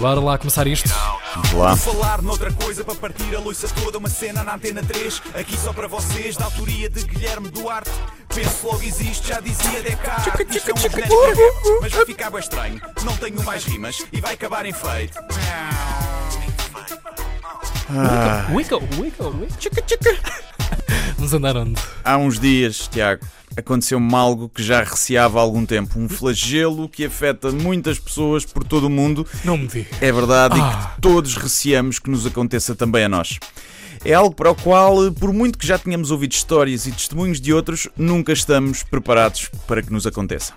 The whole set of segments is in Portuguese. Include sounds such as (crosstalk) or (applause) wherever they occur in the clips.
bora lá começar isto. Vamos lá. Vou falar noutra coisa para partir a louça toda. Uma cena na antena 3, aqui só para vocês, da autoria de Guilherme Duarte. Penso logo existe, já dizia Descartes. Isto é um genérico mas vai ficar bem estranho. Não tenho mais rimas e vai acabar em feito. Wicca, wicca, wicca. Vamos andar onde? Há uns dias, Tiago, aconteceu-me algo que já receava há algum tempo. Um flagelo que afeta muitas pessoas por todo o mundo. Não me diga. É verdade e Ah. que todos receamos que nos aconteça também a nós. É algo para o qual, por muito que já tenhamos ouvido histórias e testemunhos de outros, nunca estamos preparados para que nos aconteça.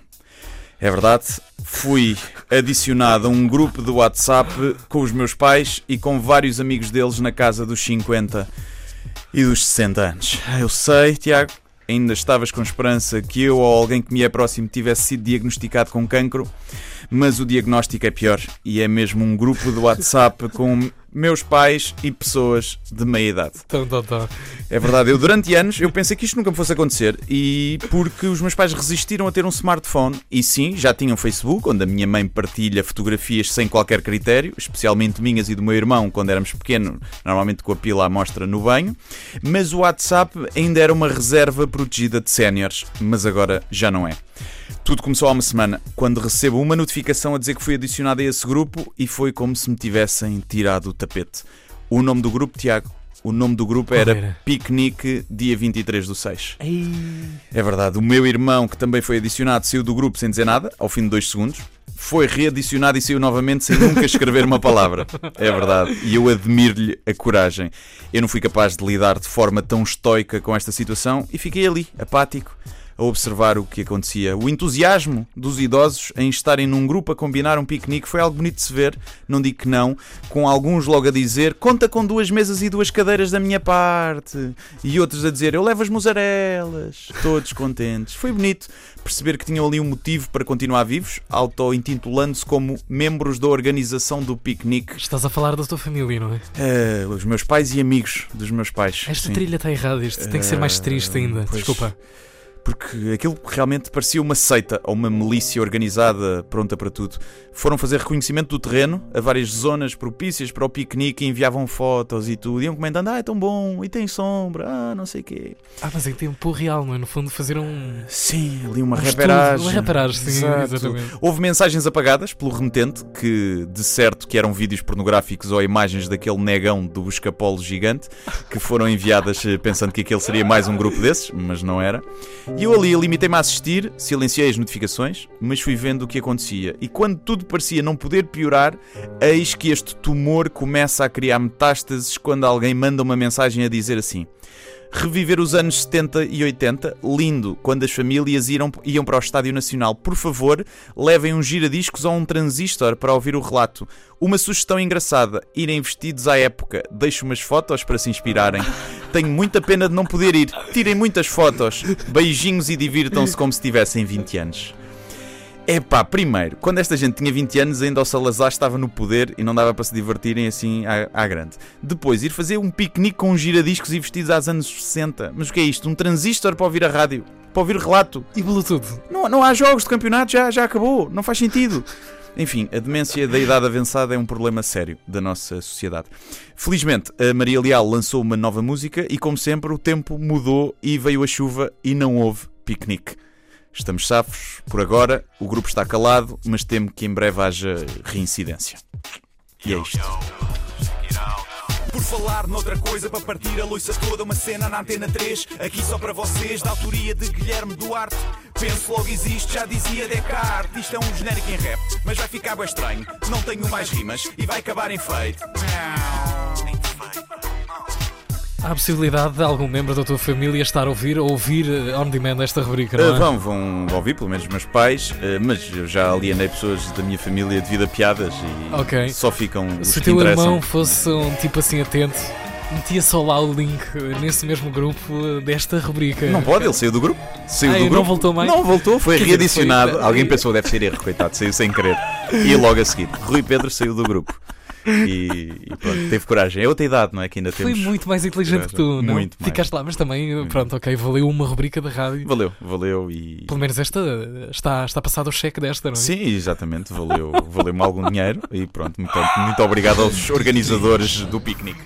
É verdade, fui adicionado a um grupo de WhatsApp com os meus pais e com vários amigos deles na casa dos 50 e dos 60 anos. Eu sei, Tiago, ainda estavas com esperança que eu ou alguém que me é próximo tivesse sido diagnosticado com cancro, mas o diagnóstico é pior e é mesmo um grupo de WhatsApp com meus pais e pessoas de meia idade. É verdade, eu durante anos eu pensei que isto nunca me fosse acontecer e porque os meus pais resistiram a ter um smartphone e sim, já tinham Facebook, onde a minha mãe partilha fotografias sem qualquer critério, especialmente minhas e do meu irmão quando éramos pequenos, normalmente com a pila à mostra no banho, mas o WhatsApp ainda era uma reserva protegida de séniores, mas agora já não é. Tudo começou há uma semana, quando recebo uma notificação a dizer que fui adicionado a esse grupo e foi como se me tivessem tirado o tapete. O nome do grupo, Tiago, o nome do grupo era era? Piquenique, dia 23 do 6. Ei. É verdade, o meu irmão, que também foi adicionado, saiu do grupo sem dizer nada, ao fim de dois segundos. Foi readicionado e saiu novamente sem nunca escrever uma palavra. É verdade. E eu admiro-lhe a coragem. Eu não fui capaz de lidar de forma tão estoica com esta situação e fiquei ali, apático, a observar o que acontecia. O entusiasmo dos idosos em estarem num grupo a combinar um piquenique foi algo bonito de se ver, não digo que não, com alguns logo a dizer conta com duas mesas e duas cadeiras da minha parte, e outros a dizer eu levo as musarelas, todos (laughs) contentes. Foi bonito perceber que tinham ali um motivo para continuar vivos, auto-intitulando-se como membros da organização do piquenique. Estás a falar da tua família, não é? Eh, os meus pais e amigos dos meus pais. Esta Sim. trilha está errada. Isto tem que ser mais triste ainda. pois. Desculpa. Porque aquilo realmente parecia uma seita ou uma milícia organizada pronta para tudo. Foram fazer reconhecimento do terreno a várias zonas propícias para o piquenique, enviavam fotos e tudo, iam comentando: ah, é tão bom, e tem sombra, ah, não sei o quê. Ah, mas em tempo real, não é? No fundo, fazer um. Sim, ali uma Um estudo, reparagem. uma reparagem, sim, Exato. exatamente. Houve mensagens apagadas pelo remetente, que de certo que eram vídeos pornográficos ou imagens daquele negão do busca-polo gigante, que foram enviadas eh, pensando que aquele seria mais um grupo desses, mas não era. E eu ali limitei-me a assistir, silenciei as notificações, mas fui vendo o que acontecia. E quando tudo parecia não poder piorar, eis que este tumor começa a criar metástases quando alguém manda uma mensagem a dizer assim. Reviver os anos 70 e 80, lindo, quando as famílias iam, iam para o Estádio Nacional. Por favor, levem uns giradiscos ou um transistor para ouvir o relato. Uma sugestão engraçada, irem vestidos à época. Deixo umas fotos para se inspirarem. Tenho muita pena de não poder ir. Tirem muitas fotos. Beijinhos e divirtam-se como se tivessem 20 anos. Epá, primeiro, quando esta gente tinha 20 anos, ainda o Salazar estava no poder e não dava para se divertirem assim à, à grande. Depois, ir fazer um piquenique com giradiscos e vestidos aos anos 60. Mas o que é isto? Um transistor para ouvir a rádio? Para ouvir relato? E Bluetooth. Não, não há jogos de campeonato, já, já acabou. Não faz sentido. Enfim, a demência da idade avançada é um problema sério da nossa sociedade. Felizmente, a Maria Leal lançou uma nova música e, como sempre, o tempo mudou e veio a chuva e não houve piquenique. Estamos safos, por agora, o grupo está calado, mas temo que em breve haja reincidência. E é isto. Por falar noutra coisa para partir a louça toda, uma cena na antena 3, aqui só para vocês, da autoria de Guilherme Duarte. Penso logo existe, já dizia Descartes. Isto é um genérico em rap, mas vai ficar bem estranho. Não tenho mais rimas e vai acabar em feito. Há a possibilidade de algum membro da tua família estar a ouvir ou ouvir eh, on demand esta rubrica, não é? vão, vão ouvir, pelo menos os meus pais, uh, mas eu já alienei pessoas da minha família devido a piadas e Ok. só ficam os Se o teu interessam. irmão fosse um tipo assim atento, metia só lá o link nesse mesmo grupo desta rubrica. Não pode, ele saiu do grupo. Saiu Ah, do e não grupo. voltou mais? Não voltou, foi dizer, readicionado. foi- Alguém pensou, deve ser erro, coitado, saiu sem querer. E logo a seguir, Rui Pedro saiu do grupo. e, e pronto, teve coragem. É outra idade, não é? Que ainda Foi temos. muito mais inteligente que tu, não? Muito mais. Ficaste lá, mas também, pronto, ok, valeu uma rubrica da rádio. Valeu, valeu e. Pelo menos esta está, está passado o cheque desta, não é? Sim, exatamente, valeu, valeu-me algum dinheiro e pronto, muito, muito obrigado aos organizadores do piquenique.